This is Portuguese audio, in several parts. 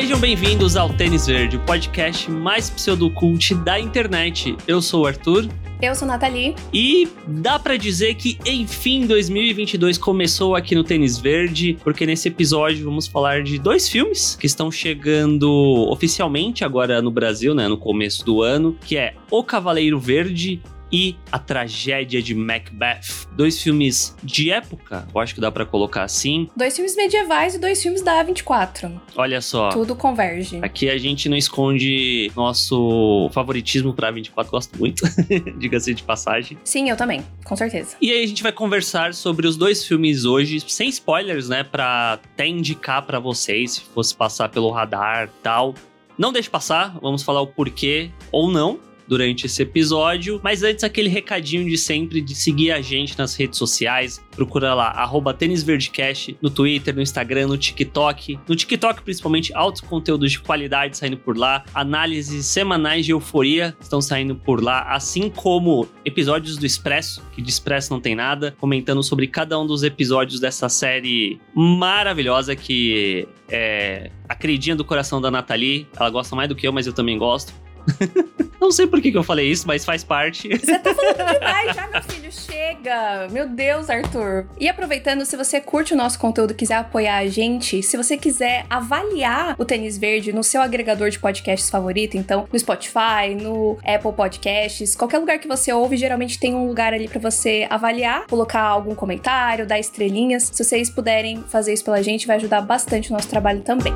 Sejam bem-vindos ao Tênis Verde, o podcast mais pseudocult da internet. Eu sou o Arthur. Eu sou Nathalie. E dá para dizer que, enfim, 2022 começou aqui no Tênis Verde, porque nesse episódio vamos falar de dois filmes que estão chegando oficialmente agora no Brasil, né, no começo do ano, que é O Cavaleiro Verde e A Tragédia de Macbeth. Dois filmes de época, eu acho que dá para colocar assim. Dois filmes medievais e dois filmes da A24. Olha só. Tudo converge. Aqui a gente não esconde nosso favoritismo pra 24, gosto muito, diga-se de passagem. Sim, eu também, com certeza. E aí a gente vai conversar sobre os dois filmes hoje, sem spoilers, né, pra até indicar para vocês, se fosse passar pelo radar tal. Não deixe passar, vamos falar o porquê ou não durante esse episódio. Mas antes, aquele recadinho de sempre de seguir a gente nas redes sociais. Procura lá, arroba tênisverdecast, no Twitter, no Instagram, no TikTok. No TikTok, principalmente, altos conteúdos de qualidade saindo por lá. Análises semanais de euforia estão saindo por lá. Assim como episódios do Expresso, que de Expresso não tem nada. Comentando sobre cada um dos episódios dessa série maravilhosa que é a queridinha do coração da Nathalie. Ela gosta mais do que eu, mas eu também gosto. Não sei por que, que eu falei isso, mas faz parte. Você tá falando demais já, meu filho. Chega. Meu Deus, Arthur. E aproveitando, se você curte o nosso conteúdo e quiser apoiar a gente, se você quiser avaliar o Tênis Verde no seu agregador de podcasts favorito, então no Spotify, no Apple Podcasts, qualquer lugar que você ouve, geralmente tem um lugar ali para você avaliar, colocar algum comentário, dar estrelinhas. Se vocês puderem fazer isso pela gente, vai ajudar bastante o nosso trabalho também.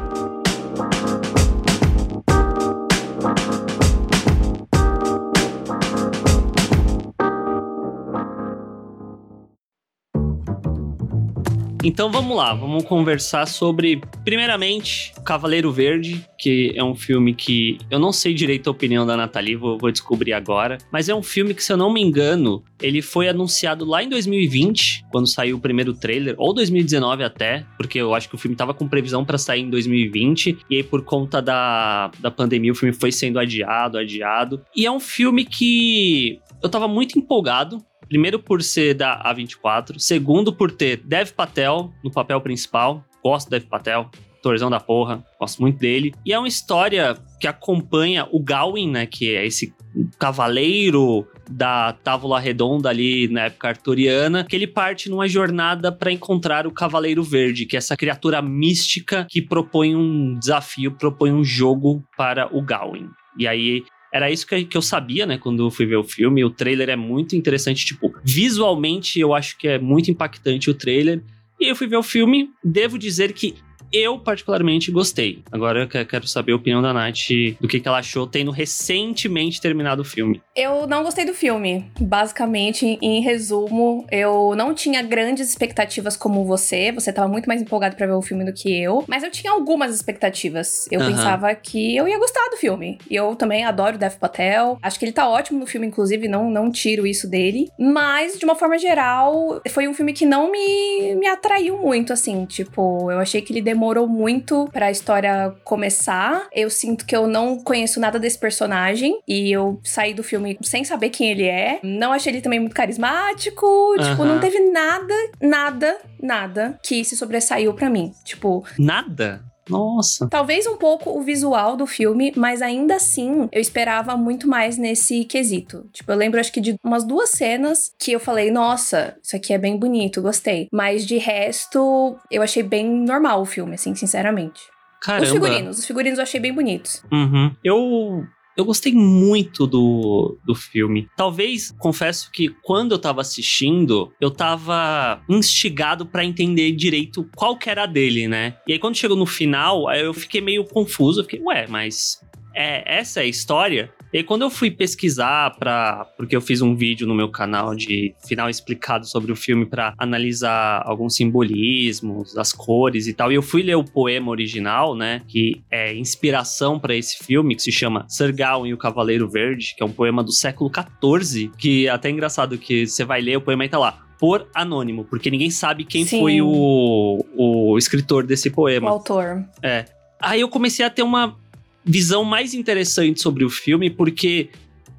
Então vamos lá, vamos conversar sobre, primeiramente, Cavaleiro Verde, que é um filme que eu não sei direito a opinião da Nathalie, vou, vou, descobrir agora. Mas é um filme que, se eu não me engano, ele foi anunciado lá em 2020, quando saiu o primeiro trailer, ou 2019 até, porque eu acho que o filme tava com previsão para sair em 2020, e aí por conta da, da pandemia o filme foi sendo adiado, adiado. E é um filme que eu tava muito empolgado Primeiro por ser da A24, segundo por ter Dev Patel no papel principal. Gosto do Dev Patel, atorzão da porra, gosto muito dele. E é uma história que acompanha o Gawain, né, que é esse cavaleiro da Távola Redonda ali na época arturiana, que ele parte numa jornada para encontrar o Cavaleiro Verde, que é essa criatura mística que propõe um desafio, propõe um jogo para o Gawain. E aí era isso que, que eu sabia, né, quando fui ver o filme. O trailer é muito interessante, tipo, visualmente eu acho que é muito impactante o trailer. E eu fui ver o filme, devo dizer que eu particularmente gostei. Agora eu quero saber a opinião da Nath do que, que ela achou tendo recentemente terminado o filme. Eu não gostei do filme. Basicamente, em resumo, eu não tinha grandes expectativas como você. Você tava muito mais empolgado para ver o filme do que eu. Mas eu tinha algumas expectativas. Eu uhum. pensava que eu ia gostar do filme. E eu também adoro o Dev Patel. Acho que ele tá ótimo no filme, inclusive, não, não tiro isso dele. Mas, de uma forma geral, foi um filme que não me, me atraiu muito, assim. Tipo, eu achei que ele demorou demorou muito para a história começar. Eu sinto que eu não conheço nada desse personagem e eu saí do filme sem saber quem ele é. Não achei ele também muito carismático. Tipo, não teve nada, nada, nada que se sobressaiu para mim. Tipo. Nada? Nossa. Talvez um pouco o visual do filme, mas ainda assim eu esperava muito mais nesse quesito. Tipo, eu lembro acho que de umas duas cenas que eu falei, nossa, isso aqui é bem bonito, gostei. Mas de resto, eu achei bem normal o filme, assim, sinceramente. Caramba. Os figurinos, os figurinos eu achei bem bonitos. Uhum. Eu eu gostei muito do, do filme. Talvez, confesso que quando eu tava assistindo, eu tava instigado para entender direito qual que era dele, né? E aí quando chegou no final, eu fiquei meio confuso. Eu fiquei, ué, mas é, essa é a história? E aí, quando eu fui pesquisar para porque eu fiz um vídeo no meu canal de final explicado sobre o filme para analisar alguns simbolismos, as cores e tal, e eu fui ler o poema original, né, que é inspiração para esse filme, que se chama Gawain e o Cavaleiro Verde, que é um poema do século XIV, que é até engraçado que você vai ler o poema e tá lá, por anônimo, porque ninguém sabe quem Sim. foi o, o escritor desse poema. O autor. É. Aí eu comecei a ter uma visão mais interessante sobre o filme, porque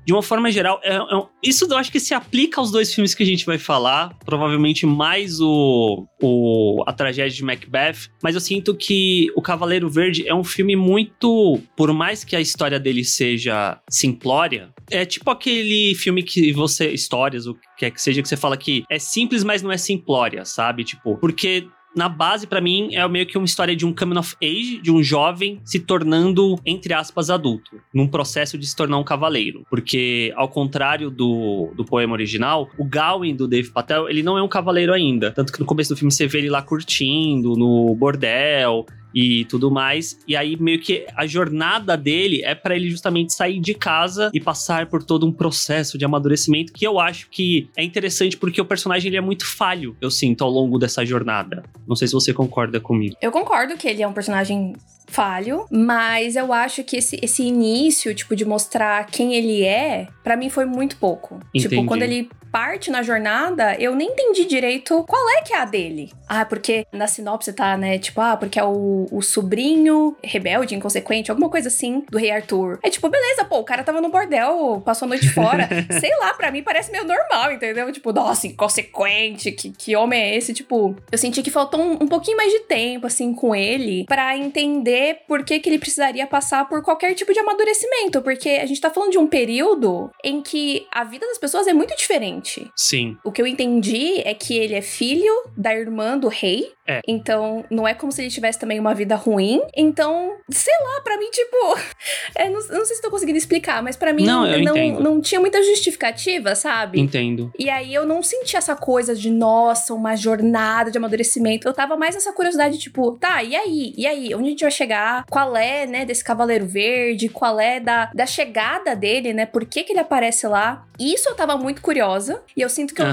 de uma forma geral, é, é, isso eu acho que se aplica aos dois filmes que a gente vai falar. Provavelmente mais o, o A Tragédia de Macbeth. Mas eu sinto que O Cavaleiro Verde é um filme muito. Por mais que a história dele seja simplória, é tipo aquele filme que você. Histórias, o que que seja, que você fala que é simples, mas não é simplória, sabe? Tipo, porque na base, para mim, é meio que uma história de um coming of age, de um jovem se tornando, entre aspas, adulto, num processo de se tornar um cavaleiro. Porque, ao contrário do, do poema original, o Gawain do Dave Patel, ele não é um cavaleiro ainda. Tanto que no começo do filme você vê ele lá curtindo, no bordel, e tudo mais. E aí meio que a jornada dele é para ele justamente sair de casa e passar por todo um processo de amadurecimento que eu acho que é interessante porque o personagem ele é muito falho, eu sinto ao longo dessa jornada. Não sei se você concorda comigo. Eu concordo que ele é um personagem falho, mas eu acho que esse, esse início, tipo, de mostrar quem ele é, para mim foi muito pouco. Entendi. Tipo, quando ele parte na jornada, eu nem entendi direito qual é que é a dele. Ah, porque na sinopse tá, né, tipo, ah, porque é o, o sobrinho rebelde, inconsequente, alguma coisa assim, do rei Arthur. É tipo, beleza, pô, o cara tava no bordel, passou a noite fora. Sei lá, para mim parece meio normal, entendeu? Tipo, nossa, inconsequente, que, que homem é esse? Tipo, eu senti que faltou um, um pouquinho mais de tempo, assim, com ele, para entender por que que ele precisaria passar por qualquer tipo de amadurecimento, porque a gente tá falando de um período em que a vida das pessoas é muito diferente. Sim. O que eu entendi é que ele é filho da irmã do rei. É. Então, não é como se ele tivesse também uma vida ruim. Então, sei lá, para mim, tipo. É, não, não, sei se tô conseguindo explicar, mas para mim não, não, não, tinha muita justificativa, sabe? Entendo. E aí eu não senti essa coisa de, nossa, uma jornada de amadurecimento. Eu tava mais essa curiosidade, tipo, tá, e aí? E aí? Onde a gente vai chegar? Qual é, né, desse Cavaleiro Verde? Qual é da, da chegada dele, né? Por que, que ele aparece lá? Isso eu tava muito curiosa. E eu sinto que, eu,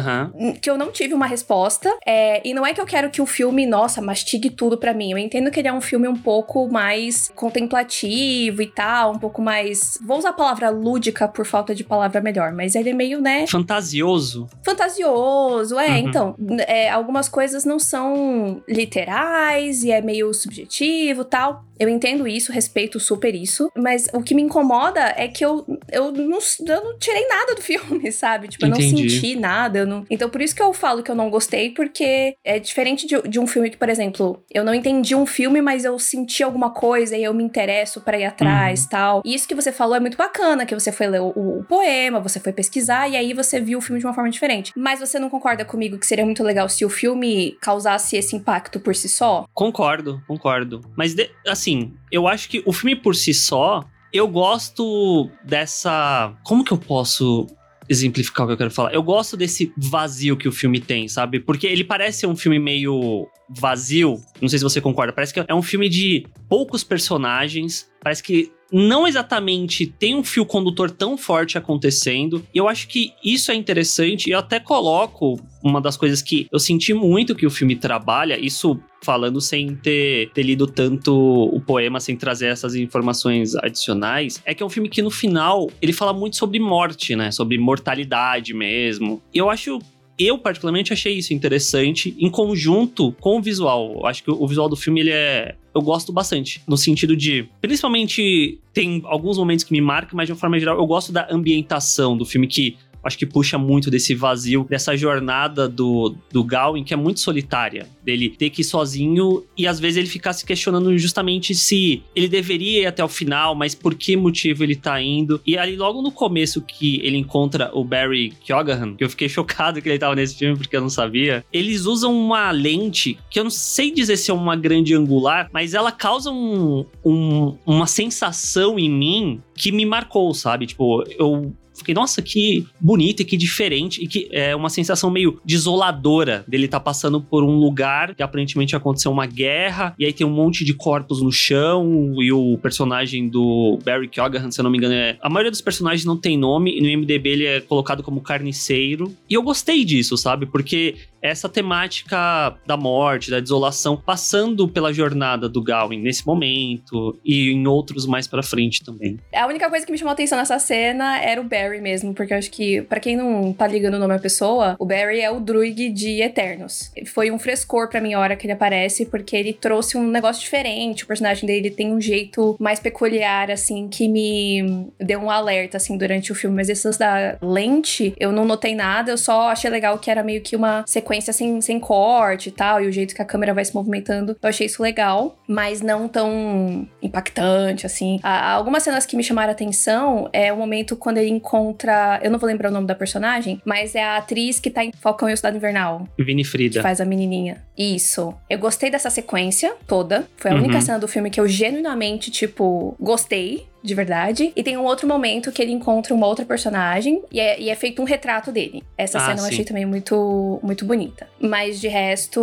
que eu não tive uma resposta. É, e não é que eu quero que o filme, nossa, mastigue tudo para mim. Eu entendo que ele é um filme um pouco mais contemplativo e tal, um pouco mais. Vou usar a palavra lúdica por falta de palavra melhor, mas ele é meio, né? Fantasioso. Fantasioso, é. Uhum. Então, é, algumas coisas não são literais e é meio subjetivo tal. Eu entendo isso, respeito super isso, mas o que me incomoda é que eu, eu, não, eu não tirei nada do filme, sabe? Tipo, eu Entendi. não senti nada. Eu não... Então, por isso que eu falo que eu não gostei, porque é diferente de, de um filme que, por exemplo, eu não entendi um filme, mas eu senti alguma coisa e eu me interesso para ir atrás uhum. tal. E isso que você falou é muito bacana, que você foi ler o, o, poema, você foi pesquisar e aí você viu o filme de uma forma diferente. Mas você não concorda comigo que seria muito legal se o filme causasse esse impacto por si só? Concordo, concordo. Mas, de, assim, assim, eu acho que o filme por si só, eu gosto dessa. Como que eu posso exemplificar o que eu quero falar? Eu gosto desse vazio que o filme tem, sabe? Porque ele parece um filme meio vazio. Não sei se você concorda. Parece que é um filme de poucos personagens. Parece que não exatamente tem um fio condutor tão forte acontecendo. E eu acho que isso é interessante. E eu até coloco uma das coisas que eu senti muito que o filme trabalha, isso falando sem ter, ter lido tanto o poema, sem trazer essas informações adicionais, é que é um filme que no final ele fala muito sobre morte, né? Sobre mortalidade mesmo. E eu acho eu particularmente achei isso interessante em conjunto com o visual. Acho que o visual do filme ele é eu gosto bastante, no sentido de, principalmente tem alguns momentos que me marcam, mas de uma forma geral eu gosto da ambientação do filme que acho que puxa muito desse vazio, dessa jornada do, do Gawain, que é muito solitária, dele ter que ir sozinho e às vezes ele ficar se questionando justamente se ele deveria ir até o final, mas por que motivo ele tá indo. E ali logo no começo que ele encontra o Barry Keoghan, que eu fiquei chocado que ele tava nesse filme porque eu não sabia, eles usam uma lente que eu não sei dizer se é uma grande angular, mas ela causa um, um, uma sensação em mim que me marcou, sabe? Tipo, eu fiquei, nossa, que bonito e que diferente. E que é uma sensação meio desoladora dele estar tá passando por um lugar que aparentemente aconteceu uma guerra. E aí tem um monte de corpos no chão. E o personagem do Barry Keoghan, se eu não me engano, é. A maioria dos personagens não tem nome. E no MDB ele é colocado como carniceiro. E eu gostei disso, sabe? Porque essa temática da morte, da desolação, passando pela jornada do Gawain nesse momento e em outros mais para frente também. A única coisa que me chamou a atenção nessa cena era o Barry mesmo, porque eu acho que, para quem não tá ligando o nome à pessoa, o Barry é o Druig de Eternos. Foi um frescor para mim a hora que ele aparece, porque ele trouxe um negócio diferente. O personagem dele tem um jeito mais peculiar, assim, que me deu um alerta, assim, durante o filme. Mas essas da lente, eu não notei nada, eu só achei legal que era meio que uma sequência sem, sem corte e tal, e o jeito que a câmera vai se movimentando. Eu achei isso legal, mas não tão impactante, assim. Há algumas cenas que me chamaram a atenção é o momento quando ele encontra. Eu não vou lembrar o nome da personagem, mas é a atriz que tá em Falcão e o Cidade Invernal. Vinifrida. Que faz a menininha. Isso. Eu gostei dessa sequência toda. Foi a uhum. única cena do filme que eu genuinamente, tipo, gostei de verdade. E tem um outro momento que ele encontra uma outra personagem e é, e é feito um retrato dele. Essa ah, cena sim. eu achei também muito, muito bonita. Mas de resto,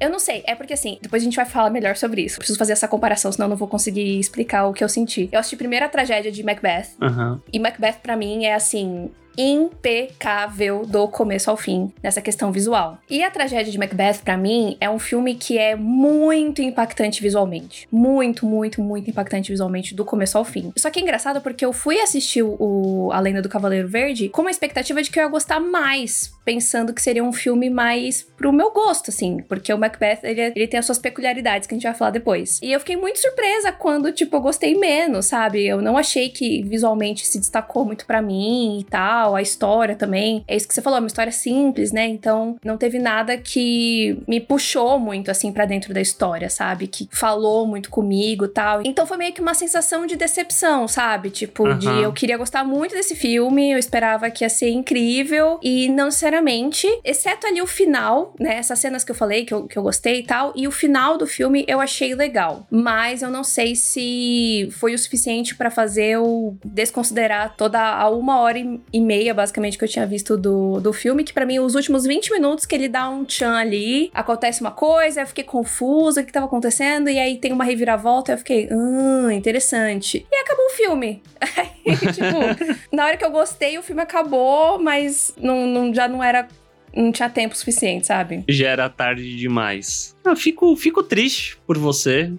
eu não sei. É porque assim, depois a gente vai falar melhor sobre isso. Eu preciso fazer essa comparação, senão eu não vou conseguir explicar o que eu senti. Eu assisti primeiro a tragédia de Macbeth. Uhum. E Macbeth, para mim, é assim impecável do começo ao fim nessa questão visual. E a tragédia de Macbeth, para mim, é um filme que é muito impactante visualmente. Muito, muito, muito impactante visualmente do começo ao fim. Só que é engraçado porque eu fui assistir o A Lenda do Cavaleiro Verde com uma expectativa de que eu ia gostar mais, pensando que seria um filme mais pro meu gosto, assim, porque o Macbeth, ele, ele tem as suas peculiaridades que a gente vai falar depois. E eu fiquei muito surpresa quando, tipo, eu gostei menos, sabe? Eu não achei que visualmente se destacou muito para mim e tal a história também. É isso que você falou, é uma história simples, né? Então não teve nada que me puxou muito assim para dentro da história, sabe? Que falou muito comigo, tal. Então foi meio que uma sensação de decepção, sabe? Tipo, de eu queria gostar muito desse filme, eu esperava que ia ser incrível e não necessariamente, exceto ali o final, né? Essas cenas que eu falei que eu, que eu gostei e tal, e o final do filme eu achei legal, mas eu não sei se foi o suficiente para fazer eu desconsiderar toda a uma hora e meia basicamente, que eu tinha visto do, do filme, que para mim, os últimos 20 minutos que ele dá um tchan ali, acontece uma coisa, eu fiquei confusa, o que tava acontecendo, e aí tem uma reviravolta, eu fiquei, hum, interessante. E acabou o filme. tipo, na hora que eu gostei, o filme acabou, mas não, não, já não era não tinha tempo suficiente, sabe? Já era tarde demais. Ah, fico, fico triste por você.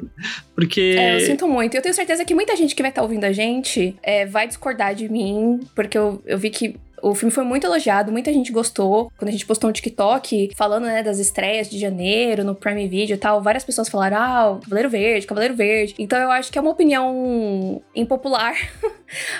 porque. É, eu sinto muito. Eu tenho certeza que muita gente que vai estar tá ouvindo a gente é, vai discordar de mim, porque eu, eu vi que o filme foi muito elogiado, muita gente gostou. Quando a gente postou um TikTok falando, né, das estreias de janeiro no Prime Video e tal, várias pessoas falaram: ah, Cavaleiro Verde, Cavaleiro Verde. Então eu acho que é uma opinião impopular,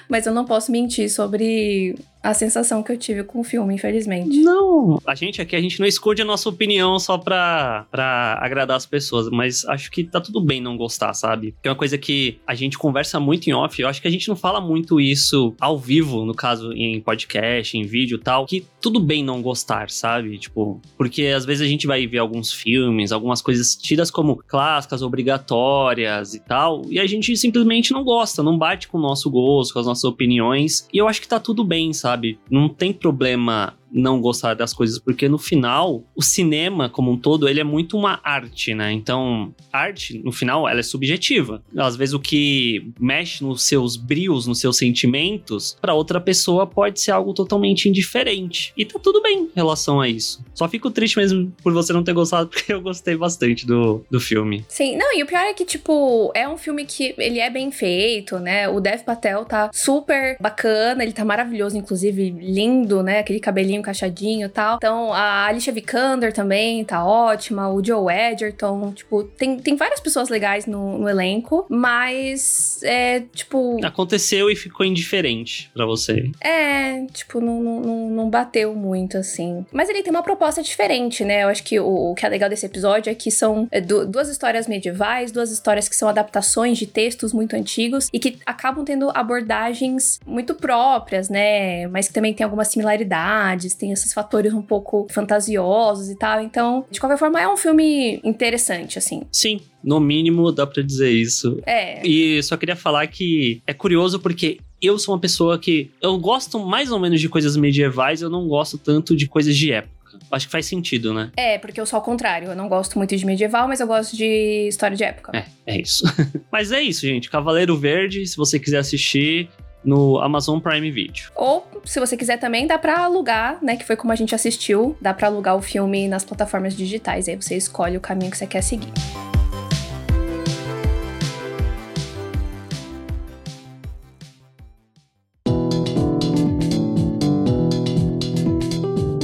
mas eu não posso mentir sobre a sensação que eu tive com o filme, infelizmente. Não, a gente aqui, a gente não esconde a nossa opinião só pra, pra agradar as pessoas, mas acho que tá tudo bem não gostar, sabe? Que é uma coisa que a gente conversa muito em off, eu acho que a gente não fala muito isso ao vivo, no caso em podcast, em vídeo e tal, que tudo bem não gostar, sabe? Tipo, porque às vezes a gente vai ver alguns filmes, algumas coisas tidas como clássicas, obrigatórias e tal, e a gente simplesmente não gosta, não bate com o nosso gosto, com as nossas opiniões, e eu acho que tá tudo bem, sabe? Não tem problema não gostar das coisas, porque no final, o cinema como um todo, ele é muito uma arte, né? Então, arte, no final, ela é subjetiva. Às vezes o que mexe nos seus brios, nos seus sentimentos, para outra pessoa pode ser algo totalmente indiferente. E tá tudo bem em relação a isso. Só fico triste mesmo por você não ter gostado, porque eu gostei bastante do, do filme. Sim, não, e o pior é que, tipo, é um filme que ele é bem feito, né? O Dev Patel tá super bacana, ele tá maravilhoso, inclusive, lindo, né? Aquele cabelinho encaixadinho e tal. Então, a Alicia Vikander também tá ótima, o Joe Edgerton, tipo, tem, tem várias pessoas legais no, no elenco, mas é, tipo... Aconteceu e ficou indiferente para você. É, tipo, não, não, não bateu muito, assim. Mas ele tem uma proposta diferente, né? Eu acho que o, o que é legal desse episódio é que são é, duas histórias medievais, duas histórias que são adaptações de textos muito antigos e que acabam tendo abordagens muito próprias, né? Mas que também tem algumas similaridades tem esses fatores um pouco fantasiosos e tal. Então, de qualquer forma, é um filme interessante, assim. Sim, no mínimo dá para dizer isso. É. E só queria falar que é curioso porque eu sou uma pessoa que eu gosto mais ou menos de coisas medievais, eu não gosto tanto de coisas de época. Acho que faz sentido, né? É, porque eu sou ao contrário. Eu não gosto muito de medieval, mas eu gosto de história de época. É, é isso. mas é isso, gente. Cavaleiro Verde, se você quiser assistir, no Amazon Prime Video. Ou se você quiser também, dá pra alugar, né? Que foi como a gente assistiu. Dá pra alugar o filme nas plataformas digitais. Aí você escolhe o caminho que você quer seguir.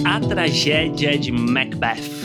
A Tragédia de Macbeth.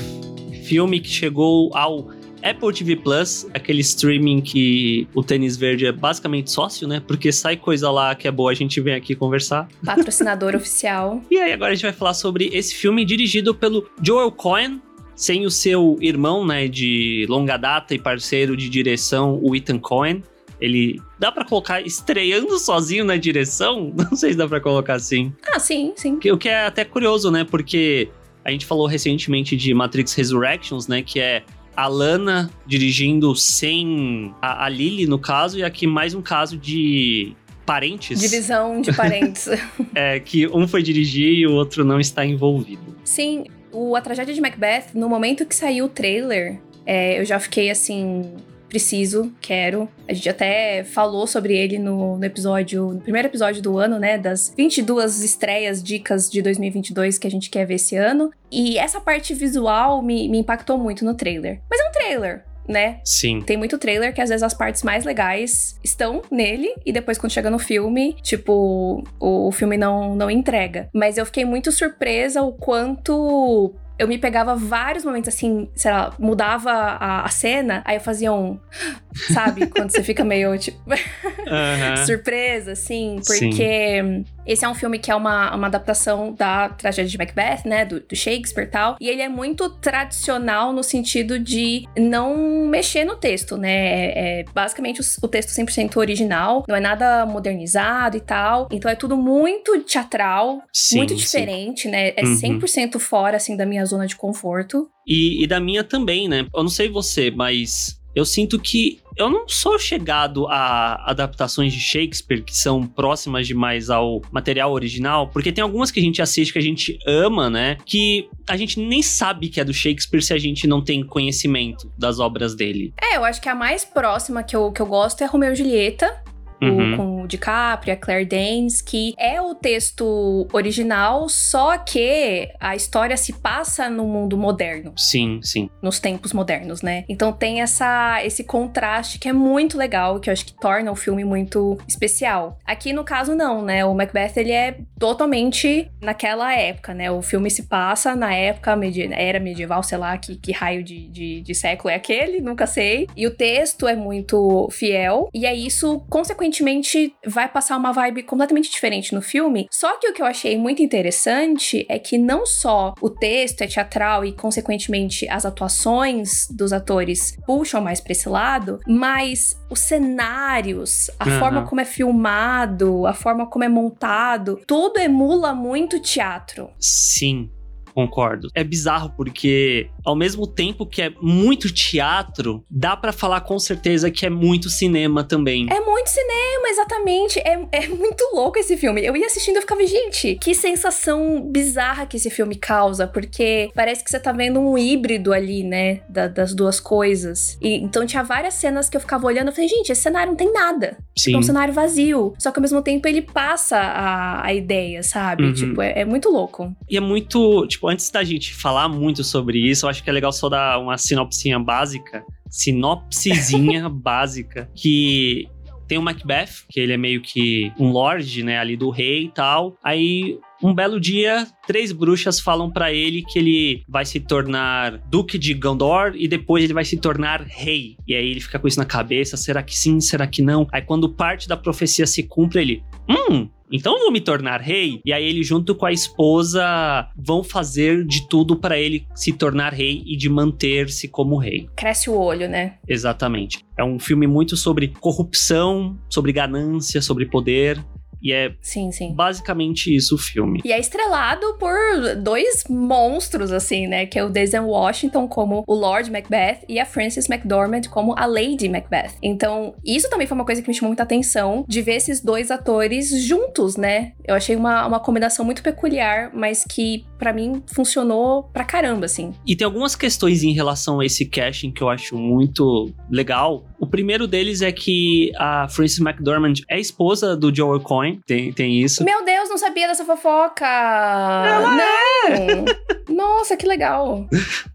Filme que chegou ao Apple TV Plus, aquele streaming que o Tênis Verde é basicamente sócio, né? Porque sai coisa lá que é boa, a gente vem aqui conversar. Patrocinador oficial. E aí agora a gente vai falar sobre esse filme dirigido pelo Joel Cohen, sem o seu irmão, né, de longa data e parceiro de direção, o Ethan Cohen. Ele dá para colocar estreando sozinho na direção? Não sei se dá para colocar assim. Ah, sim, sim. O que é até curioso, né? Porque a gente falou recentemente de Matrix Resurrections, né? Que é a Lana dirigindo sem a, a Lily, no caso, e aqui mais um caso de parentes. Divisão de parentes. é, que um foi dirigir e o outro não está envolvido. Sim, o A Tragédia de Macbeth, no momento que saiu o trailer, é, eu já fiquei assim. Preciso, quero. A gente até falou sobre ele no, no, episódio, no primeiro episódio do ano, né? Das 22 estreias, dicas de 2022 que a gente quer ver esse ano. E essa parte visual me, me impactou muito no trailer. Mas é um trailer, né? Sim. Tem muito trailer que às vezes as partes mais legais estão nele e depois quando chega no filme, tipo, o, o filme não, não entrega. Mas eu fiquei muito surpresa o quanto eu me pegava vários momentos assim, sei lá, mudava a, a cena, aí eu fazia um. Sabe? Quando você fica meio, tipo. surpresa, assim, porque. Sim. Esse é um filme que é uma, uma adaptação da tragédia de Macbeth, né? Do, do Shakespeare e tal. E ele é muito tradicional no sentido de não mexer no texto, né? É, é basicamente o, o texto 100% original, não é nada modernizado e tal. Então é tudo muito teatral, sim, muito diferente, sim. né? É uhum. 100% fora, assim, da minha zona de conforto. E, e da minha também, né? Eu não sei você, mas eu sinto que eu não sou chegado a adaptações de Shakespeare que são próximas demais ao material original, porque tem algumas que a gente assiste que a gente ama, né? Que a gente nem sabe que é do Shakespeare se a gente não tem conhecimento das obras dele. É, eu acho que a mais próxima que eu, que eu gosto é Romeu e Julieta, uhum. o, com o DiCaprio, a Claire Danes, que é o texto original, só que a história se passa no mundo moderno. Sim, sim. Nos tempos modernos, né? Então tem essa, esse contraste que é muito legal, que eu acho que torna o filme muito especial. Aqui no caso não, né? O Macbeth ele é totalmente naquela época, né? O filme se passa na época medi era medieval, sei lá, que, que raio de, de, de século é aquele, nunca sei. E o texto é muito fiel, e é isso, consequentemente consequentemente vai passar uma vibe completamente diferente no filme. Só que o que eu achei muito interessante é que não só o texto é teatral e, consequentemente, as atuações dos atores puxam mais pra esse lado, mas os cenários, a uhum. forma como é filmado, a forma como é montado, tudo emula muito teatro. Sim, Concordo. É bizarro porque, ao mesmo tempo que é muito teatro, dá para falar com certeza que é muito cinema também. É muito cinema, exatamente. É, é muito louco esse filme. Eu ia assistindo e ficava, gente, que sensação bizarra que esse filme causa, porque parece que você tá vendo um híbrido ali, né, da, das duas coisas. E, então tinha várias cenas que eu ficava olhando e falei, gente, esse cenário não tem nada. Sim. É um cenário vazio. Só que ao mesmo tempo ele passa a, a ideia, sabe? Uhum. Tipo, é, é muito louco. E é muito, tipo, antes da gente falar muito sobre isso, eu acho que é legal só dar uma sinopsinha básica, sinopsezinha básica, que tem o Macbeth, que ele é meio que um lord, né, ali do rei e tal. Aí um belo dia, três bruxas falam para ele que ele vai se tornar duque de Gondor e depois ele vai se tornar rei. E aí ele fica com isso na cabeça, será que sim, será que não? Aí quando parte da profecia se cumpre, ele, hum, então eu vou me tornar rei. E aí ele, junto com a esposa, vão fazer de tudo para ele se tornar rei e de manter-se como rei. Cresce o olho, né? Exatamente. É um filme muito sobre corrupção, sobre ganância, sobre poder. E é sim, sim. basicamente isso o filme. E é estrelado por dois monstros, assim, né? Que é o Denzel Washington como o Lord Macbeth e a Frances McDormand como a Lady Macbeth. Então, isso também foi uma coisa que me chamou muita atenção, de ver esses dois atores juntos, né? Eu achei uma, uma combinação muito peculiar, mas que para mim, funcionou pra caramba, assim. E tem algumas questões em relação a esse casting que eu acho muito legal. O primeiro deles é que a Frances McDormand é esposa do Joel Cohen, tem, tem isso. Meu Deus, não sabia dessa fofoca! Ela não! É. Nossa, que legal!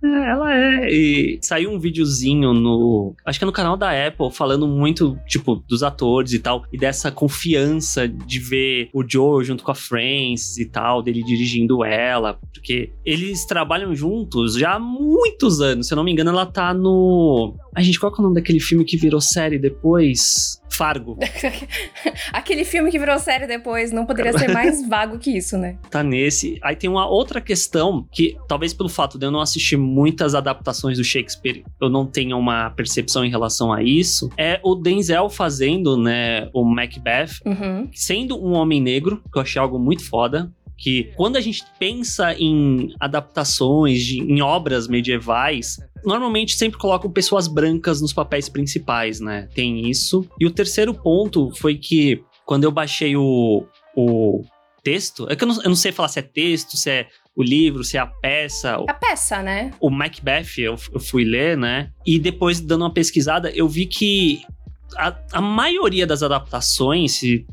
É, ela é. E saiu um videozinho no. Acho que é no canal da Apple, falando muito, tipo, dos atores e tal, e dessa confiança de ver o Joe junto com a Frances e tal, dele dirigindo ela, porque eles trabalham juntos já há muitos anos. Se eu não me engano, ela tá no. A gente, qual é o nome daquele filme que virou série depois? Fargo. Aquele filme que virou série depois não poderia ser mais vago que isso, né? Tá nesse. Aí tem uma outra questão que, talvez pelo fato de eu não assistir muitas adaptações do Shakespeare, eu não tenha uma percepção em relação a isso, é o Denzel fazendo, né, o Macbeth, uhum. sendo um homem negro, que eu achei algo muito foda que quando a gente pensa em adaptações, de, em obras medievais, normalmente sempre colocam pessoas brancas nos papéis principais, né? Tem isso. E o terceiro ponto foi que quando eu baixei o, o texto, é que eu não, eu não sei falar se é texto, se é o livro, se é a peça. A peça, né? O Macbeth eu, eu fui ler, né? E depois, dando uma pesquisada, eu vi que a, a maioria das adaptações, se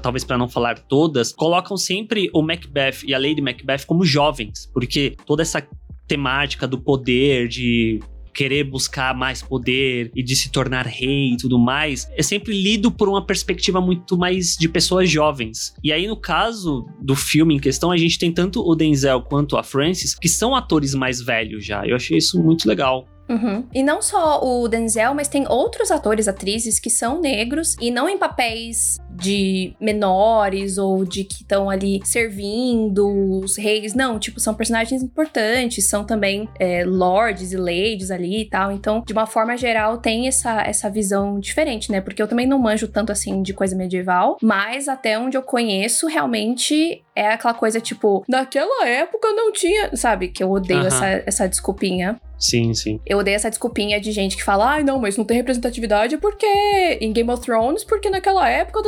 talvez para não falar todas, colocam sempre o Macbeth e a Lady Macbeth como jovens, porque toda essa temática do poder, de querer buscar mais poder e de se tornar rei e tudo mais, é sempre lido por uma perspectiva muito mais de pessoas jovens. E aí, no caso do filme em questão, a gente tem tanto o Denzel quanto a Frances, que são atores mais velhos já. Eu achei isso muito legal. Uhum. E não só o Denzel, mas tem outros atores, atrizes que são negros e não em papéis de menores ou de que estão ali servindo os reis. Não, tipo, são personagens importantes, são também é, lords e ladies ali e tal. Então, de uma forma geral, tem essa, essa visão diferente, né? Porque eu também não manjo tanto assim de coisa medieval, mas até onde eu conheço, realmente é aquela coisa tipo, naquela época não tinha, sabe? Que eu odeio uhum. essa, essa desculpinha. Sim, sim. Eu odeio essa desculpinha de gente que fala, ai, não, mas não tem representatividade porque em Game of Thrones, porque naquela época.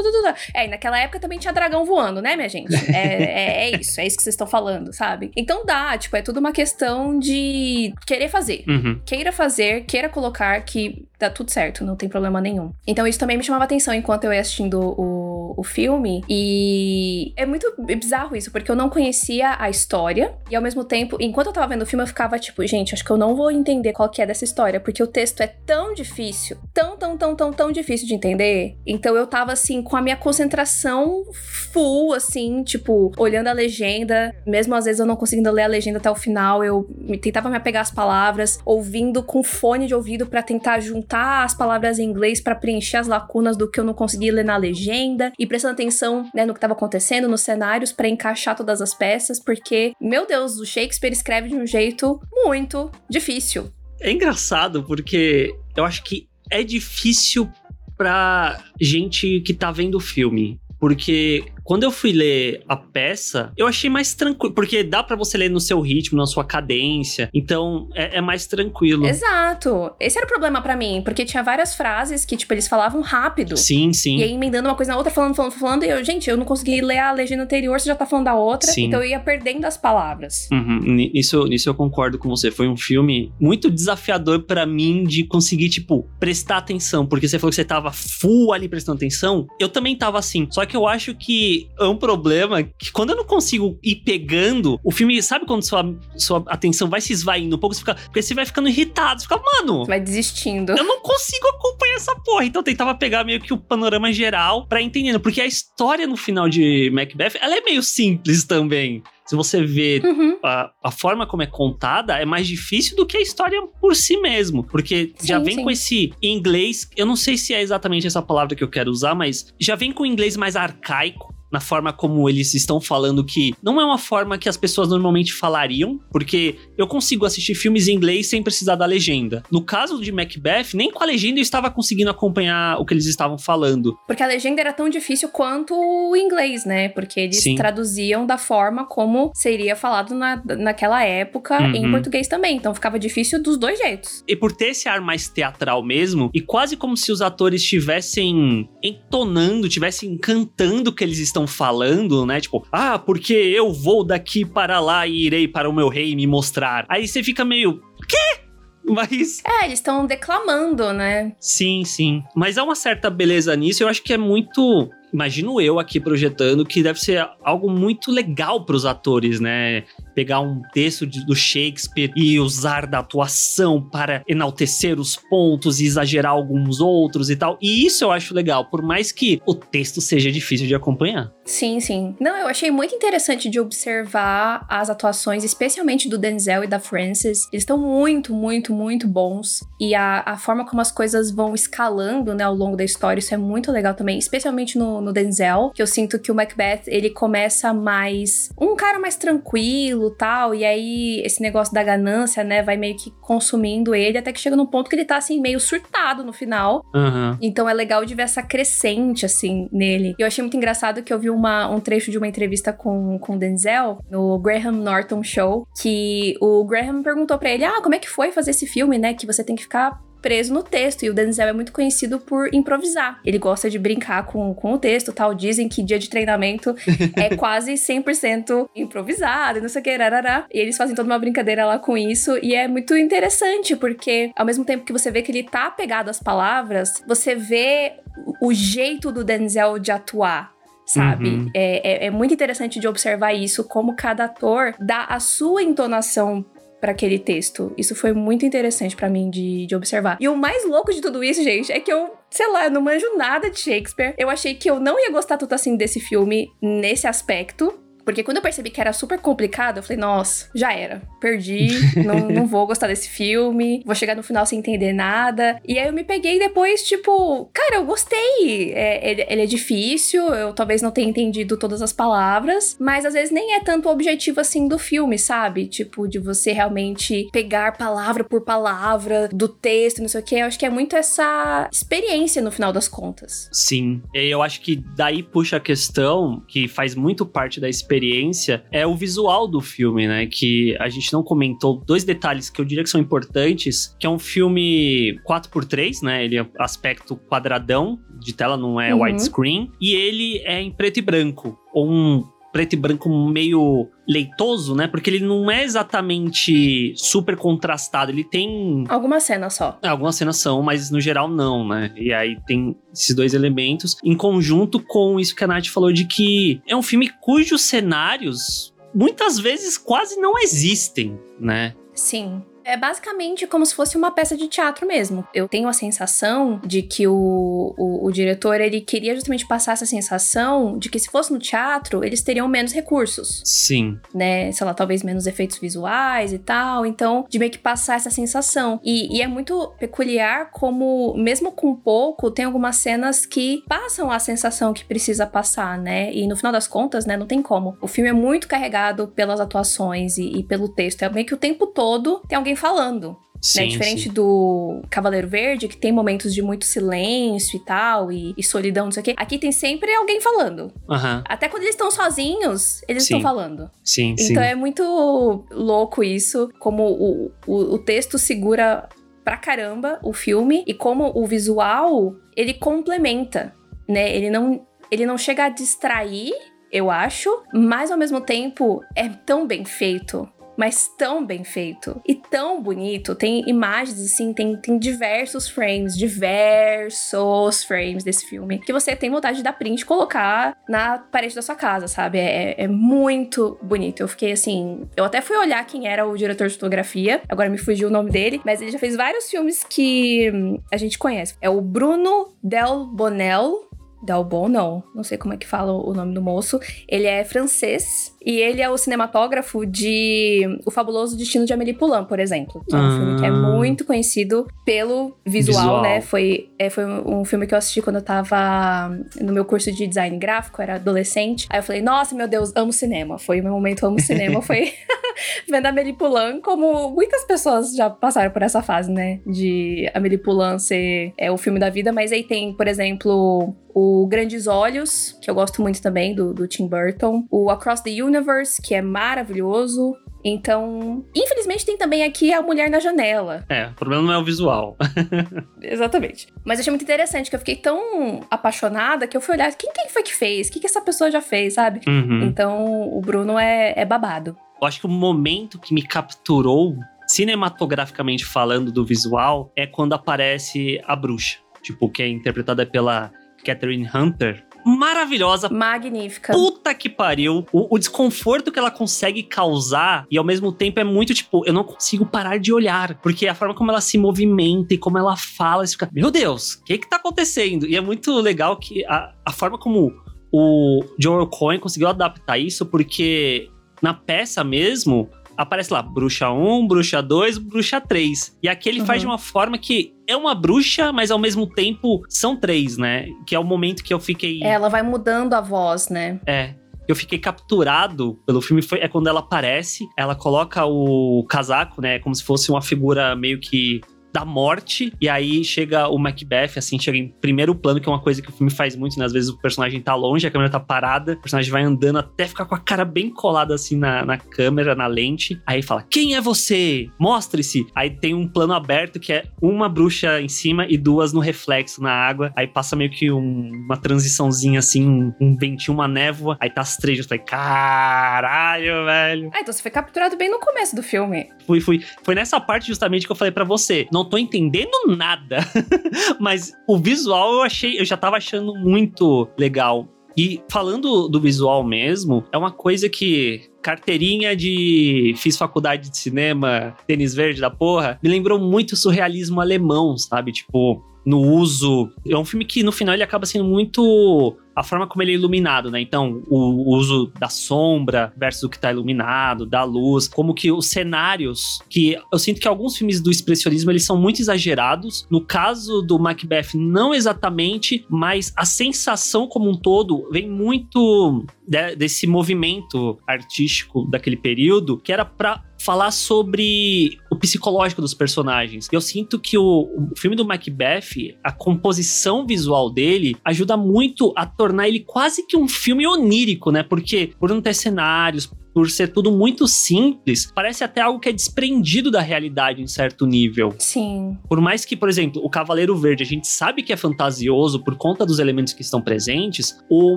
É, e naquela época também tinha dragão voando, né, minha gente? É, é, é isso, é isso que vocês estão falando, sabe? Então dá, tipo, é tudo uma questão de querer fazer. Uhum. Queira fazer, queira colocar que dá tudo certo, não tem problema nenhum. Então isso também me chamava atenção enquanto eu ia assistindo o, o filme. E é muito bizarro isso, porque eu não conhecia a história. E ao mesmo tempo, enquanto eu tava vendo o filme, eu ficava tipo, gente, acho que eu não vou entender qual que é dessa história, porque o texto é tão difícil, tão, tão, tão, tão, tão difícil de entender. Então eu tava assim, com a minha concentração full, assim, tipo, olhando a legenda. Mesmo às vezes eu não conseguindo ler a legenda até o final, eu tentava me apegar às palavras, ouvindo com fone de ouvido para tentar juntar as palavras em inglês para preencher as lacunas do que eu não consegui ler na legenda e prestando atenção né, no que estava acontecendo nos cenários para encaixar todas as peças, porque, meu Deus, o Shakespeare escreve de um jeito muito difícil. É engraçado porque eu acho que é difícil pra gente que tá vendo o filme. Porque quando eu fui ler a peça, eu achei mais tranquilo, porque dá para você ler no seu ritmo, na sua cadência, então é, é mais tranquilo. Exato. Esse era o problema para mim, porque tinha várias frases que, tipo, eles falavam rápido. Sim, sim. E aí emendando uma coisa na outra, falando, falando, falando, e eu, gente, eu não consegui ler a legenda anterior, você já tá falando da outra, sim. então eu ia perdendo as palavras. Uhum. Nisso, nisso eu concordo com você. Foi um filme muito desafiador para mim de conseguir, tipo, prestar atenção, porque você falou que você tava full ali prestando atenção, eu também tava assim, só que eu acho que é um problema que quando eu não consigo ir pegando, o filme, sabe quando sua, sua atenção vai se esvaindo um pouco, você fica, porque você vai ficando irritado, você fica, mano. Vai desistindo. Eu não consigo acompanhar essa porra. Então eu tentava pegar meio que o panorama geral para entender, porque a história no final de Macbeth, ela é meio simples também se você vê uhum. a, a, forma como é contada, é mais difícil do que a história por si mesmo. Porque sim, já vem sim. com esse inglês, eu não sei se é exatamente essa palavra que eu quero usar, mas já vem com o inglês mais arcaico na forma como eles estão falando que não é uma forma que as pessoas normalmente falariam, porque eu consigo assistir filmes em inglês sem precisar da legenda. No caso de Macbeth, nem com a legenda eu estava conseguindo acompanhar o que eles estavam falando. Porque a legenda era tão difícil quanto o inglês, né? Porque eles Sim. traduziam da forma como seria falado na, naquela época uhum. em português também. Então ficava difícil dos dois jeitos. E por ter esse ar mais teatral mesmo, e quase como se os atores estivessem entonando, estivessem cantando o que eles estão estão falando, né? Tipo, ah, porque eu vou daqui para lá e irei para o meu rei me mostrar. Aí você fica meio, quê? Mas. É, eles estão declamando, né? Sim, sim. Mas há uma certa beleza nisso. Eu acho que é muito imagino eu aqui projetando que deve ser algo muito legal para os atores, né? Pegar um texto de, do Shakespeare e usar da atuação para enaltecer os pontos e exagerar alguns outros e tal. E isso eu acho legal, por mais que o texto seja difícil de acompanhar. Sim, sim. Não, eu achei muito interessante de observar as atuações, especialmente do Denzel e da Frances. Eles estão muito, muito, muito bons. E a, a forma como as coisas vão escalando, né, ao longo da história, isso é muito legal também, especialmente no no, Denzel, que eu sinto que o Macbeth, ele começa mais um cara mais tranquilo, tal, e aí esse negócio da ganância, né, vai meio que consumindo ele até que chega num ponto que ele tá assim meio surtado no final. Uhum. Então é legal de ver essa crescente assim nele. Eu achei muito engraçado que eu vi uma, um trecho de uma entrevista com com o Denzel no Graham Norton Show, que o Graham perguntou para ele: "Ah, como é que foi fazer esse filme, né, que você tem que ficar preso no texto. E o Denzel é muito conhecido por improvisar. Ele gosta de brincar com, com o texto tal. Dizem que dia de treinamento é quase 100% improvisado, não sei o que, rarará. E eles fazem toda uma brincadeira lá com isso. E é muito interessante, porque ao mesmo tempo que você vê que ele tá apegado às palavras, você vê o jeito do Denzel de atuar sabe? Uhum. É, é, é, muito interessante de observar isso, como cada ator dá a sua entonação para aquele texto. Isso foi muito interessante para mim de, de observar. E o mais louco de tudo isso, gente, é que eu sei lá, eu não manjo nada de Shakespeare. Eu achei que eu não ia gostar tanto assim desse filme nesse aspecto. Porque quando eu percebi que era super complicado, eu falei, nossa, já era. Perdi, não, não vou gostar desse filme, vou chegar no final sem entender nada. E aí eu me peguei depois, tipo, cara, eu gostei. É, ele, ele, é difícil, eu talvez não tenha entendido todas as palavras, mas às vezes nem é tanto o objetivo assim do filme, sabe? Tipo, de você realmente pegar palavra por palavra do texto, não sei o que. Eu acho que é muito essa experiência no final das contas. Sim. E eu acho que daí puxa a questão que faz muito parte da experiência experiência é o visual do filme, né? Que a gente não comentou dois detalhes que eu diria que são importantes, que é um filme 4x3, né? Ele é aspecto quadradão de tela, não é uhum. widescreen, e ele é em preto e branco, ou um preto e branco meio leitoso, né? Porque ele não é exatamente super contrastado. Ele tem. Algumas cenas só. É, algumas cenas são, mas no geral não, né? E aí tem esses dois elementos em conjunto com isso que a Nath falou de que é um filme cujos cenários muitas vezes quase não existem, né? Sim. É basicamente como se fosse uma peça de teatro mesmo. Eu tenho a sensação de que o, o, o, diretor ele queria justamente passar essa sensação de que se fosse no teatro, eles teriam menos recursos. Sim. Né? Sei lá, talvez menos efeitos visuais e tal. Então, de meio que passar essa sensação. E, e é muito peculiar como, mesmo com pouco, tem algumas cenas que passam a sensação que precisa passar, né? E no final das contas, né, não tem como. O filme é muito carregado pelas atuações e, e pelo texto. É meio que o tempo todo tem alguém falando. Né? Sim, né? Diferente sim. do Cavaleiro Verde, que tem momentos de muito silêncio e tal, e, e solidão, não sei o quê. Aqui tem sempre alguém falando. Uhum. Até quando eles estão sozinhos, eles estão falando. Sim, então sim. Então é muito louco isso, como o, o, o texto segura pra caramba o filme e como o visual ele complementa, né? Ele não, ele não chega a distrair, eu acho, mas ao mesmo tempo é tão bem feito mas tão bem feito e tão bonito. Tem imagens assim, tem, tem diversos frames, diversos frames desse filme que você tem vontade de dar print e colocar na parede da sua casa, sabe? É, é muito bonito. Eu fiquei assim. Eu até fui olhar quem era o diretor de fotografia, agora me fugiu o nome dele, mas ele já fez vários filmes que hum, a gente conhece. É o Bruno Del Bonel. Dalbon, não, não sei como é que fala o nome do moço. Ele é francês e ele é o cinematógrafo de O Fabuloso Destino de Amélie Poulain, por exemplo. Que é um ah. filme que é muito conhecido pelo visual, visual. né? Foi, é, foi um filme que eu assisti quando eu tava no meu curso de design gráfico, era adolescente. Aí eu falei, nossa, meu Deus, amo cinema. Foi o meu momento amo cinema, foi vendo Amélie Poulain, como muitas pessoas já passaram por essa fase, né? De Amélie Poulain ser é, o filme da vida, mas aí tem, por exemplo, o Grandes Olhos, que eu gosto muito também, do, do Tim Burton. O Across the Universe, que é maravilhoso. Então, infelizmente tem também aqui a mulher na janela. É, o problema não é o visual. Exatamente. Mas eu achei muito interessante que eu fiquei tão apaixonada que eu fui olhar quem, quem foi que fez, o que, que essa pessoa já fez, sabe? Uhum. Então, o Bruno é, é babado. Eu acho que o momento que me capturou, cinematograficamente falando do visual, é quando aparece a bruxa. Tipo, que é interpretada pela Catherine Hunter, maravilhosa. Magnífica. Puta que pariu. O, o, desconforto que ela consegue causar e ao mesmo tempo é muito tipo, eu não consigo parar de olhar. Porque a forma como ela se movimenta e como ela fala, você fica, meu Deus, o que que tá acontecendo? E é muito legal que a, a forma como o Joel Cohen conseguiu adaptar isso, porque na peça mesmo, aparece lá, bruxa 1, bruxa 2, bruxa 3. E aqui ele uhum. faz de uma forma que é uma bruxa, mas ao mesmo tempo são três, né? Que é o momento que eu fiquei. Ela vai mudando a voz, né? É eu fiquei capturado pelo filme foi é quando ela aparece, ela coloca o casaco, né, como se fosse uma figura meio que da morte, e aí chega o Macbeth, assim, chega em primeiro plano, que é uma coisa que o filme faz muito, né? Às vezes o personagem tá longe, a câmera tá parada, o personagem vai andando até ficar com a cara bem colada, assim, na, na câmera, na lente. Aí fala, quem é você? Mostre-se! Aí tem um plano aberto que é uma bruxa em cima e duas no reflexo, na água. Aí passa meio que um, uma transiçãozinha, assim, um, um ventinho, uma névoa. Aí tá as três, eu falei, caralho, velho. Ah, então você foi capturado bem no começo do filme. Fui, fui. Foi nessa parte justamente que eu falei para você. Não tô entendendo nada. Mas o visual eu achei, eu já tava achando muito legal. E falando do visual mesmo, é uma coisa que carteirinha de fiz faculdade de cinema, tênis verde da porra, me lembrou muito o surrealismo alemão, sabe? Tipo, no uso. É um filme que no final ele acaba sendo muito a forma como ele é iluminado, né? Então, o uso da sombra versus o que tá iluminado, da luz, como que os cenários, que eu sinto que alguns filmes do expressionismo eles são muito exagerados. No caso do Macbeth, não exatamente, mas a sensação como um todo vem muito de, desse movimento artístico daquele período, que era para falar sobre o psicológico dos personagens. Eu sinto que o, o, filme do Macbeth, a composição visual dele ajuda muito a tornar ele quase que um filme onírico, né? Porque por não ter cenários, por ser tudo muito simples, parece até algo que é desprendido da realidade em certo nível. Sim. Por mais que, por exemplo, o Cavaleiro Verde, a gente sabe que é fantasioso por conta dos elementos que estão presentes, o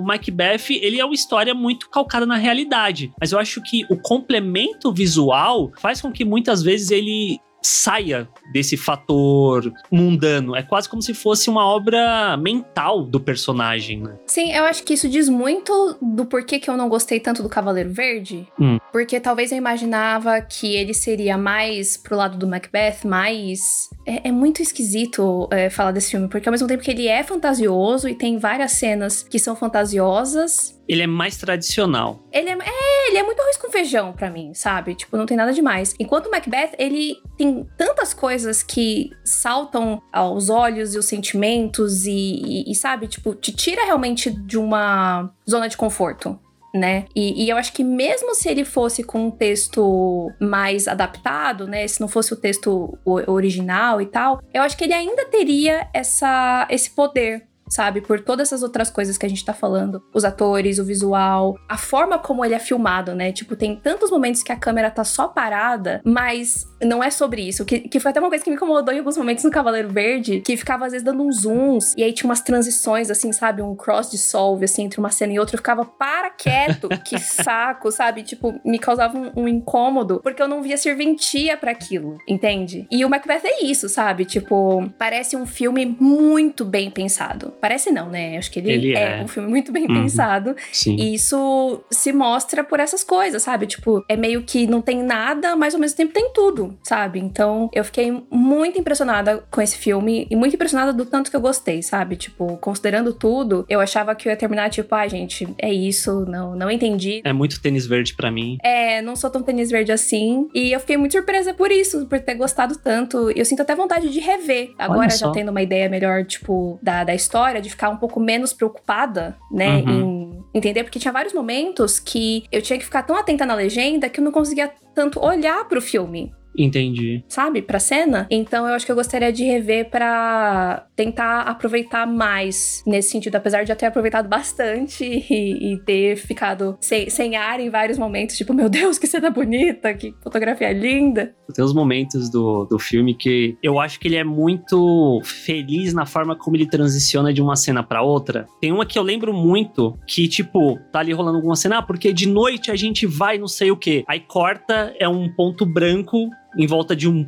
Macbeth, ele é uma história muito calcada na realidade. Mas eu acho que o complemento visual faz com que muitas vezes ele saia desse fator mundano. É quase como se fosse uma obra mental do personagem, né? Sim, eu acho que isso diz muito do porquê que eu não gostei tanto do Cavaleiro Verde. Hum. Porque talvez eu imaginava que ele seria mais pro lado do Macbeth, mais. É, é muito esquisito é, falar desse filme, porque ao mesmo tempo que ele é fantasioso e tem várias cenas que são fantasiosas, ele é mais tradicional. Ele é, é, ele é muito arroz com feijão para mim, sabe? Tipo, não tem nada demais. Enquanto o Macbeth, ele tem tantas coisas que saltam aos olhos e os sentimentos e, e, e sabe? Tipo, te tira realmente de uma zona de conforto né? E, e, eu acho que mesmo se ele fosse com um texto mais adaptado, né? Se não fosse o texto original e tal, eu acho que ele ainda teria essa, esse poder sabe? Por todas essas outras coisas que a gente tá falando. Os atores, o visual, a forma como ele é filmado, né? Tipo, tem tantos momentos que a câmera tá só parada, mas não é sobre isso. Que, que foi até uma coisa que me incomodou em alguns momentos no Cavaleiro Verde, que ficava às vezes dando uns zooms, e aí tinha umas transições, assim, sabe? Um cross dissolve, assim, entre uma cena e outra. Eu ficava, para quieto, que saco, sabe? Tipo, me causava um, um incômodo, porque eu não via serventia para aquilo, entende? E o Macbeth é isso, sabe? Tipo, parece um filme muito bem pensado. Parece não, né? Acho que ele, ele é, é, um filme muito bem uhum. pensado. Sim. E isso se mostra por essas coisas, sabe? Tipo, é meio que não tem nada, mas ao mesmo tempo tem tudo, sabe? Então, eu fiquei muito impressionada com esse filme e muito impressionada do tanto que eu gostei, sabe? Tipo, considerando tudo, eu achava que eu ia terminar tipo, ah, gente, é isso, não, não entendi. É muito tênis verde para mim. É, não sou tão tênis verde assim. E eu fiquei muito surpresa por isso, por ter gostado tanto. Eu sinto até vontade de rever. Agora já tendo uma ideia melhor, tipo, da, da história história, de ficar um pouco menos preocupada, né, uhum. em entender, porque tinha vários momentos que eu tinha que ficar tão atenta na legenda que eu não conseguia tanto olhar pro filme Entendi. Sabe? Pra cena. Então eu acho que eu gostaria de rever para tentar aproveitar mais nesse sentido. Apesar de já ter aproveitado bastante e, e ter ficado sem, sem ar em vários momentos. Tipo, meu Deus, que cena bonita, que fotografia linda. Tem uns momentos do, do filme que eu acho que ele é muito feliz na forma como ele transiciona de uma cena para outra. Tem uma que eu lembro muito que, tipo, tá ali rolando alguma cena, ah, porque de noite a gente vai não sei o que. Aí corta, é um ponto branco em volta de um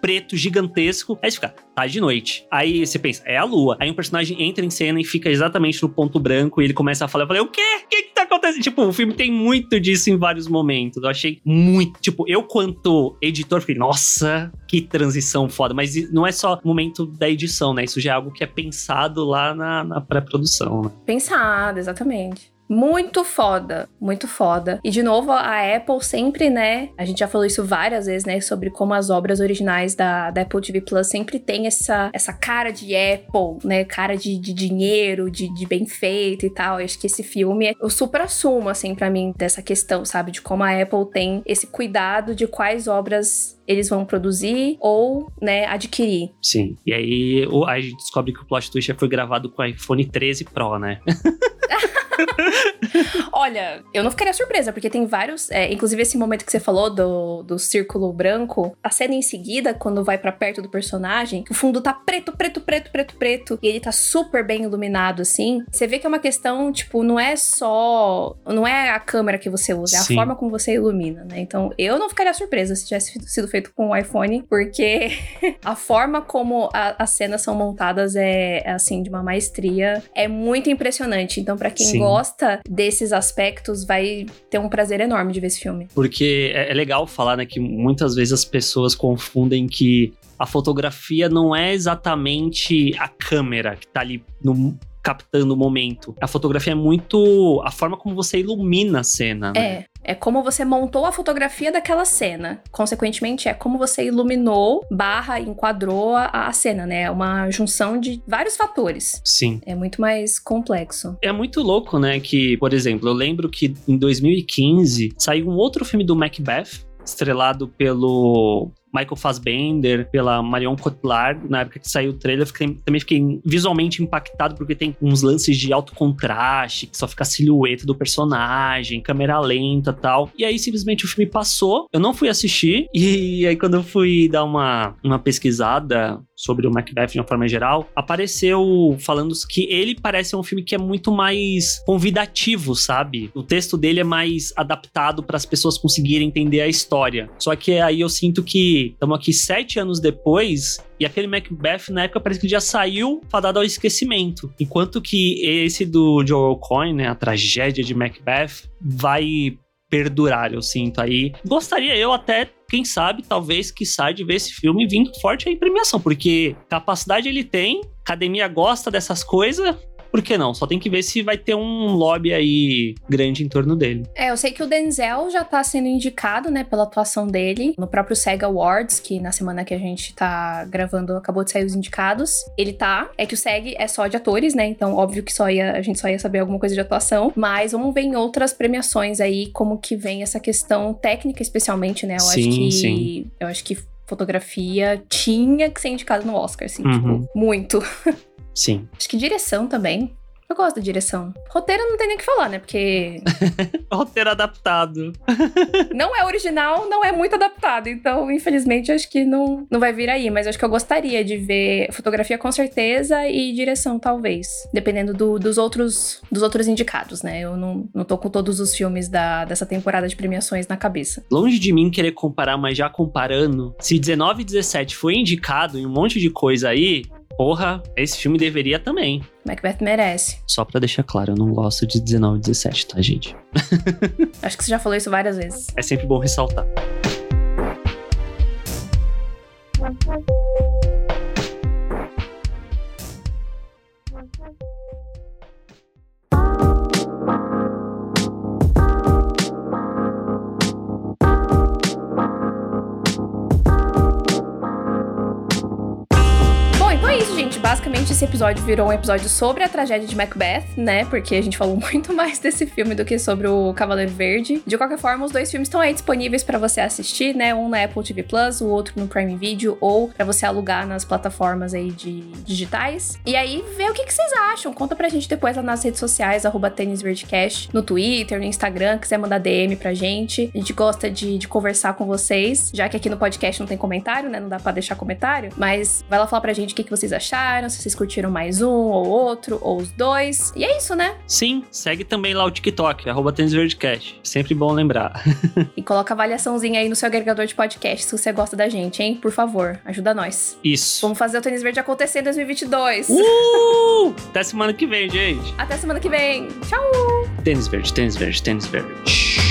preto gigantesco. Aí você fica, tá de noite. Aí você pensa, é a lua. Aí um personagem entra em cena e fica exatamente no ponto branco e ele começa a falar. Eu falei, o quê? O que que tá acontecendo? Tipo, o filme tem muito disso em vários momentos. Eu achei muito. Tipo, eu, quanto editor, fiquei, nossa, que transição foda. Mas não é só momento da edição, né? Isso já é algo que é pensado lá na, na pré-produção, né? Pensado, exatamente. Muito foda, muito foda. E de novo, a Apple sempre, né? A gente já falou isso várias vezes, né? Sobre como as obras originais da, da Apple TV Plus sempre tem essa, essa cara de Apple, né? Cara de, de dinheiro, de, de bem feito e tal. Eu acho que esse filme é o supra-sumo, assim, para mim, dessa questão, sabe? De como a Apple tem esse cuidado de quais obras eles vão produzir ou, né, adquirir. Sim. E aí a gente descobre que o plot twist foi gravado com o iPhone 13 Pro, né? Olha, eu não ficaria surpresa, porque tem vários. É, inclusive, esse momento que você falou do, do círculo branco, a cena em seguida, quando vai para perto do personagem, o fundo tá preto, preto, preto, preto, preto, e ele tá super bem iluminado, assim. Você vê que é uma questão, tipo, não é só. Não é a câmera que você usa, é a Sim. forma como você ilumina, né? Então, eu não ficaria surpresa se tivesse sido feito com o iPhone, porque a forma como a, as cenas são montadas é, é, assim, de uma maestria. É muito impressionante. Então, para quem Sim. gosta desses aspectos, vai ter um prazer enorme de ver esse filme. Porque é, é legal falar, né, que muitas vezes as pessoas confundem que a fotografia não é exatamente a câmera que tá ali no captando o momento. A fotografia é muito a forma como você ilumina a cena, né? É. É como você montou a fotografia daquela cena. Consequentemente, é como você iluminou, barra, enquadrou a, a cena, né? É uma junção de vários fatores. Sim. É muito mais complexo. É muito louco, né? Que, por exemplo, eu lembro que em 2015 saiu um outro filme do Macbeth, estrelado pelo Michael Fassbender, pela Marion Cotillard, na época que saiu o trailer, fiquei, também fiquei visualmente impactado porque tem uns lances de alto contraste, que só fica a silhueta do personagem, câmera lenta tal. E aí simplesmente o filme passou, eu não fui assistir, e aí quando eu fui dar uma, uma pesquisada sobre o Macbeth de uma forma geral, apareceu falando que ele parece um filme que é muito mais convidativo, sabe? O texto dele é mais adaptado para as pessoas conseguirem entender a história. Só que aí eu sinto que estamos aqui sete anos depois e aquele Macbeth, na época, parece que já saiu fadado ao esquecimento. Enquanto que esse do Joel Coyne, né, a tragédia de Macbeth, vai perdurar, eu sinto aí. Gostaria eu até, quem sabe, talvez, que sai de ver esse filme vindo forte aí em premiação, porque capacidade ele tem, academia gosta dessas coisas, por que não? Só tem que ver se vai ter um lobby aí grande em torno dele. É, eu sei que o Denzel já tá sendo indicado, né, pela atuação dele no próprio SEGA Awards, que na semana que a gente tá gravando acabou de sair os indicados. Ele tá. É que o SEG é só de atores, né? Então, óbvio que só ia, a gente só ia saber alguma coisa de atuação. Mas vamos ver em outras premiações aí como que vem essa questão técnica, especialmente, né? Eu sim, acho que. Sim. Eu acho que fotografia tinha que ser indicado no Oscar, assim, uhum. tipo, muito. Sim. Acho que direção também. Eu gosto da direção. Roteiro não tem nem o que falar, né? Porque. Roteiro adaptado. não é original, não é muito adaptado. Então, infelizmente, acho que não, não vai vir aí. Mas acho que eu gostaria de ver fotografia com certeza e direção, talvez. Dependendo do, dos, outros, dos outros indicados, né? Eu não, não tô com todos os filmes da, dessa temporada de premiações na cabeça. Longe de mim querer comparar, mas já comparando, se 19 e 17 foi indicado em um monte de coisa aí, Porra, esse filme deveria também. Macbeth merece. Só pra deixar claro, eu não gosto de 19 e 17, tá, gente? Acho que você já falou isso várias vezes. É sempre bom ressaltar. basicamente Infelizmente, esse episódio virou um episódio sobre a tragédia de Macbeth, né? Porque a gente falou muito mais desse filme do que sobre o Cavaleiro Verde. De qualquer forma, os dois filmes estão aí disponíveis para você assistir, né? Um na Apple TV Plus, o outro no Prime Video, ou para você alugar nas plataformas aí de digitais. E aí, vê o que, que vocês acham. Conta pra gente depois lá nas redes sociais, arroba no Twitter, no Instagram, quiser mandar DM pra gente. A gente gosta de, de conversar com vocês, já que aqui no podcast não tem comentário, né? Não dá pra deixar comentário. Mas vai lá falar pra gente o que, que vocês acharam, se vocês curtiram mais um ou outro, ou os dois. E é isso, né? Sim, segue também lá o TikTok, arroba tênisverdecast. Sempre bom lembrar. e coloca avaliaçãozinha aí no seu agregador de podcast se você gosta da gente, hein? Por favor, ajuda nós. Isso. Vamos fazer o Tênis Verde acontecer em 2022. Uh! Até semana que vem, gente. Até semana que vem. Tchau! Tênis verde, tênis verde, tênis verde.